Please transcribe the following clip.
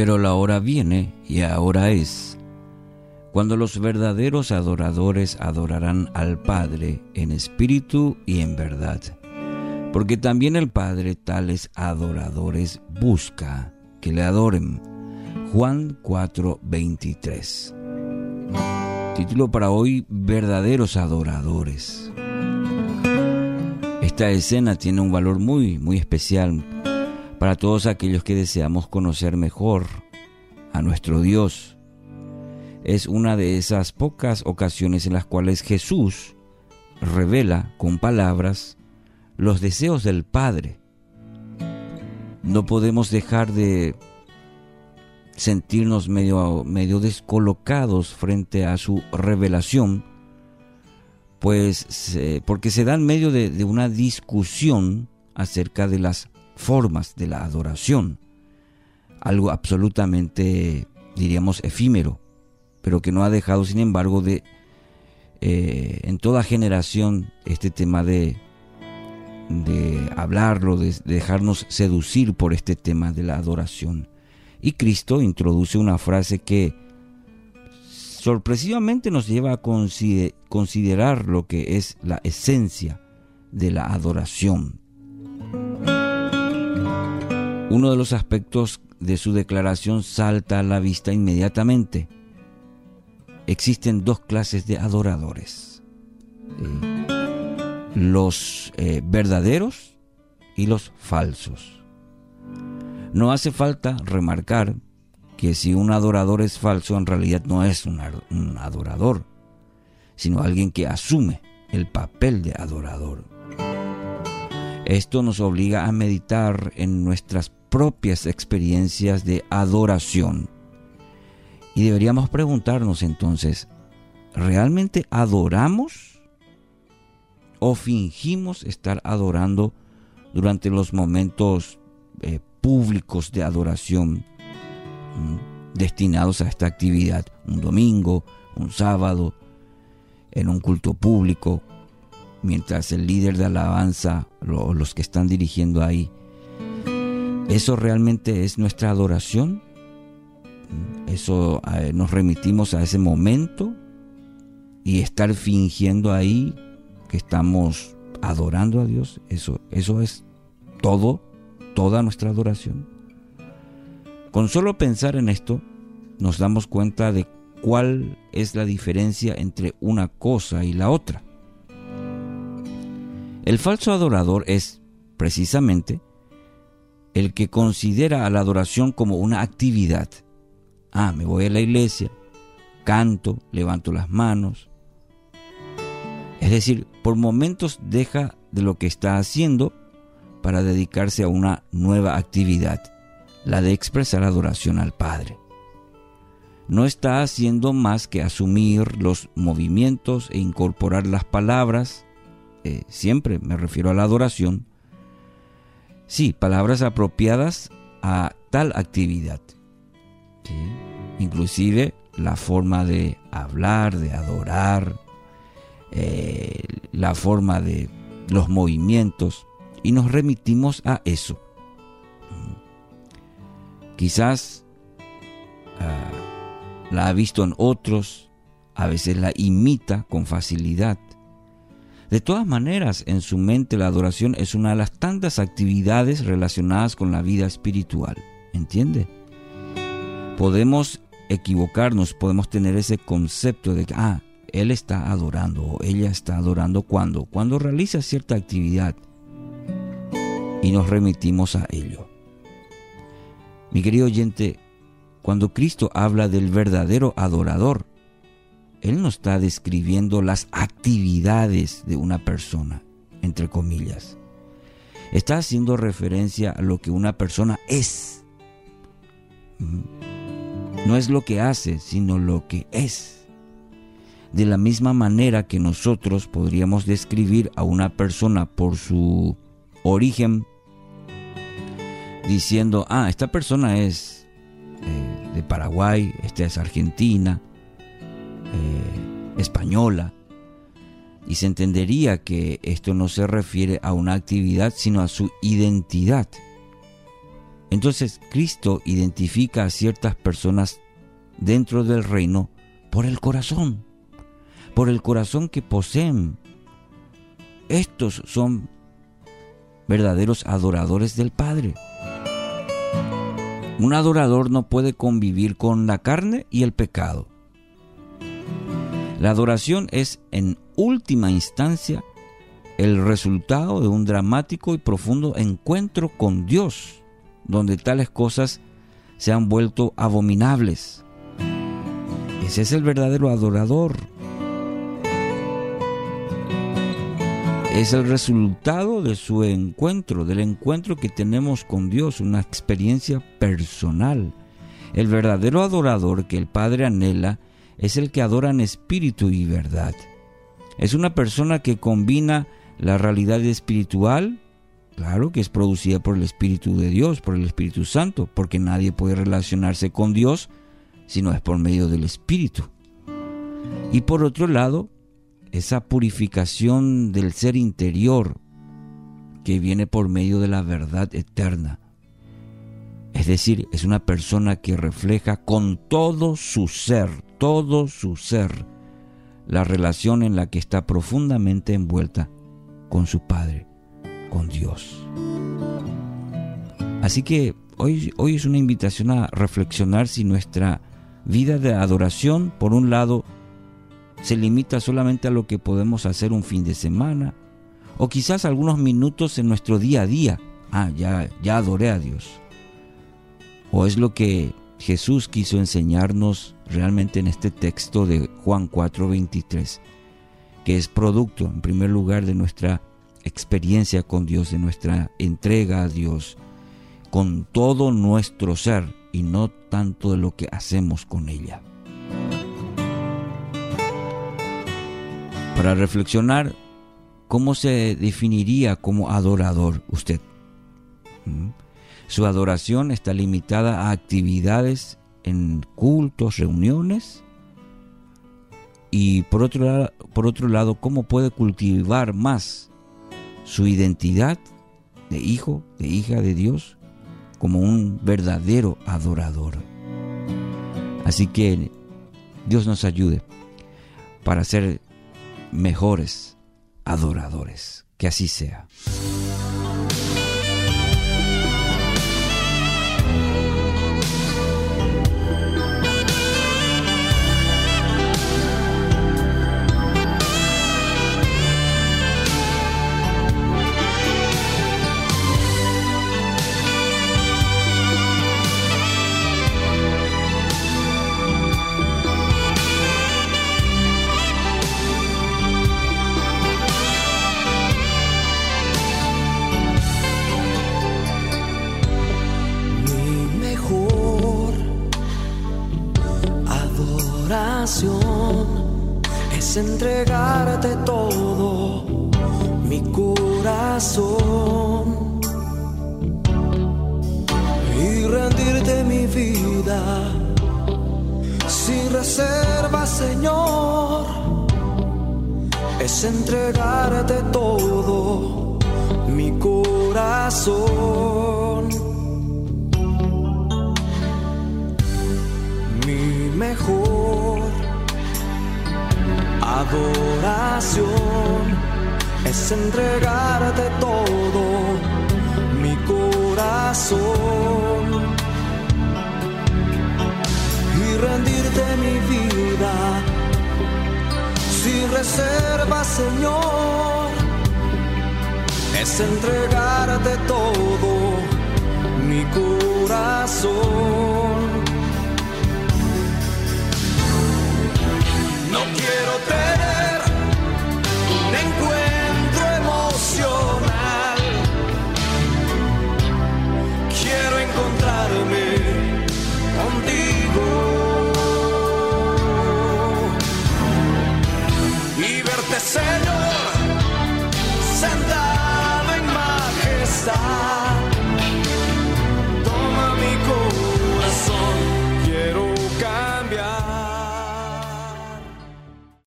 Pero la hora viene y ahora es cuando los verdaderos adoradores adorarán al Padre en espíritu y en verdad. Porque también el Padre tales adoradores busca que le adoren. Juan 4:23. Título para hoy, verdaderos adoradores. Esta escena tiene un valor muy, muy especial para todos aquellos que deseamos conocer mejor a nuestro Dios. Es una de esas pocas ocasiones en las cuales Jesús revela con palabras los deseos del Padre. No podemos dejar de sentirnos medio, medio descolocados frente a su revelación, pues porque se da en medio de, de una discusión acerca de las formas de la adoración, algo absolutamente, diríamos, efímero, pero que no ha dejado, sin embargo, de eh, en toda generación este tema de, de hablarlo, de dejarnos seducir por este tema de la adoración. Y Cristo introduce una frase que sorpresivamente nos lleva a considerar lo que es la esencia de la adoración. Uno de los aspectos de su declaración salta a la vista inmediatamente. Existen dos clases de adoradores. Los eh, verdaderos y los falsos. No hace falta remarcar que si un adorador es falso, en realidad no es un, un adorador, sino alguien que asume el papel de adorador. Esto nos obliga a meditar en nuestras propias experiencias de adoración. Y deberíamos preguntarnos entonces, ¿realmente adoramos o fingimos estar adorando durante los momentos eh, públicos de adoración destinados a esta actividad? Un domingo, un sábado, en un culto público, mientras el líder de alabanza o los que están dirigiendo ahí ¿Eso realmente es nuestra adoración? ¿Eso eh, nos remitimos a ese momento y estar fingiendo ahí que estamos adorando a Dios? ¿Eso, eso es todo, toda nuestra adoración? Con solo pensar en esto, nos damos cuenta de cuál es la diferencia entre una cosa y la otra. El falso adorador es, precisamente, el que considera a la adoración como una actividad. Ah, me voy a la iglesia, canto, levanto las manos. Es decir, por momentos deja de lo que está haciendo para dedicarse a una nueva actividad, la de expresar adoración al Padre. No está haciendo más que asumir los movimientos e incorporar las palabras, eh, siempre me refiero a la adoración, Sí, palabras apropiadas a tal actividad. Inclusive la forma de hablar, de adorar, eh, la forma de los movimientos y nos remitimos a eso. Quizás ah, la ha visto en otros, a veces la imita con facilidad. De todas maneras, en su mente la adoración es una de las tantas actividades relacionadas con la vida espiritual. ¿Entiende? Podemos equivocarnos, podemos tener ese concepto de que, ah, él está adorando o ella está adorando cuando, cuando realiza cierta actividad y nos remitimos a ello. Mi querido oyente, cuando Cristo habla del verdadero adorador, él no está describiendo las actividades de una persona, entre comillas. Está haciendo referencia a lo que una persona es. Mm. No es lo que hace, sino lo que es. De la misma manera que nosotros podríamos describir a una persona por su origen, diciendo, ah, esta persona es eh, de Paraguay, esta es argentina, eh, española, y se entendería que esto no se refiere a una actividad, sino a su identidad. Entonces Cristo identifica a ciertas personas dentro del reino por el corazón, por el corazón que poseen. Estos son verdaderos adoradores del Padre. Un adorador no puede convivir con la carne y el pecado. La adoración es, en última instancia, el resultado de un dramático y profundo encuentro con Dios, donde tales cosas se han vuelto abominables. Ese es el verdadero adorador. Es el resultado de su encuentro, del encuentro que tenemos con Dios, una experiencia personal. El verdadero adorador que el Padre anhela es el que adora en espíritu y verdad. Es una persona que combina la realidad espiritual, claro que es producida por el Espíritu de Dios, por el Espíritu Santo, porque nadie puede relacionarse con Dios si no es por medio del Espíritu. Y por otro lado, esa purificación del ser interior que viene por medio de la verdad eterna. Es decir, es una persona que refleja con todo su ser, todo su ser, la relación en la que está profundamente envuelta con su Padre, con Dios. Así que hoy, hoy es una invitación a reflexionar si nuestra vida de adoración, por un lado, se limita solamente a lo que podemos hacer un fin de semana, o quizás algunos minutos en nuestro día a día. Ah, ya, ya adoré a Dios ¿O es lo que Jesús quiso enseñarnos realmente en este texto de Juan 4:23? Que es producto, en primer lugar, de nuestra experiencia con Dios, de nuestra entrega a Dios, con todo nuestro ser y no tanto de lo que hacemos con ella. Para reflexionar, ¿cómo se definiría como adorador usted? ¿Mm? Su adoración está limitada a actividades en cultos, reuniones. Y por otro, lado, por otro lado, ¿cómo puede cultivar más su identidad de hijo, de hija de Dios, como un verdadero adorador? Así que Dios nos ayude para ser mejores adoradores. Que así sea. Es entregarte todo mi corazón y rendirte mi vida sin reserva, Señor. Es entregarte todo mi corazón. Adoración es entregarte todo mi corazón y rendirte mi vida sin reserva, Señor. Es entregarte todo mi corazón.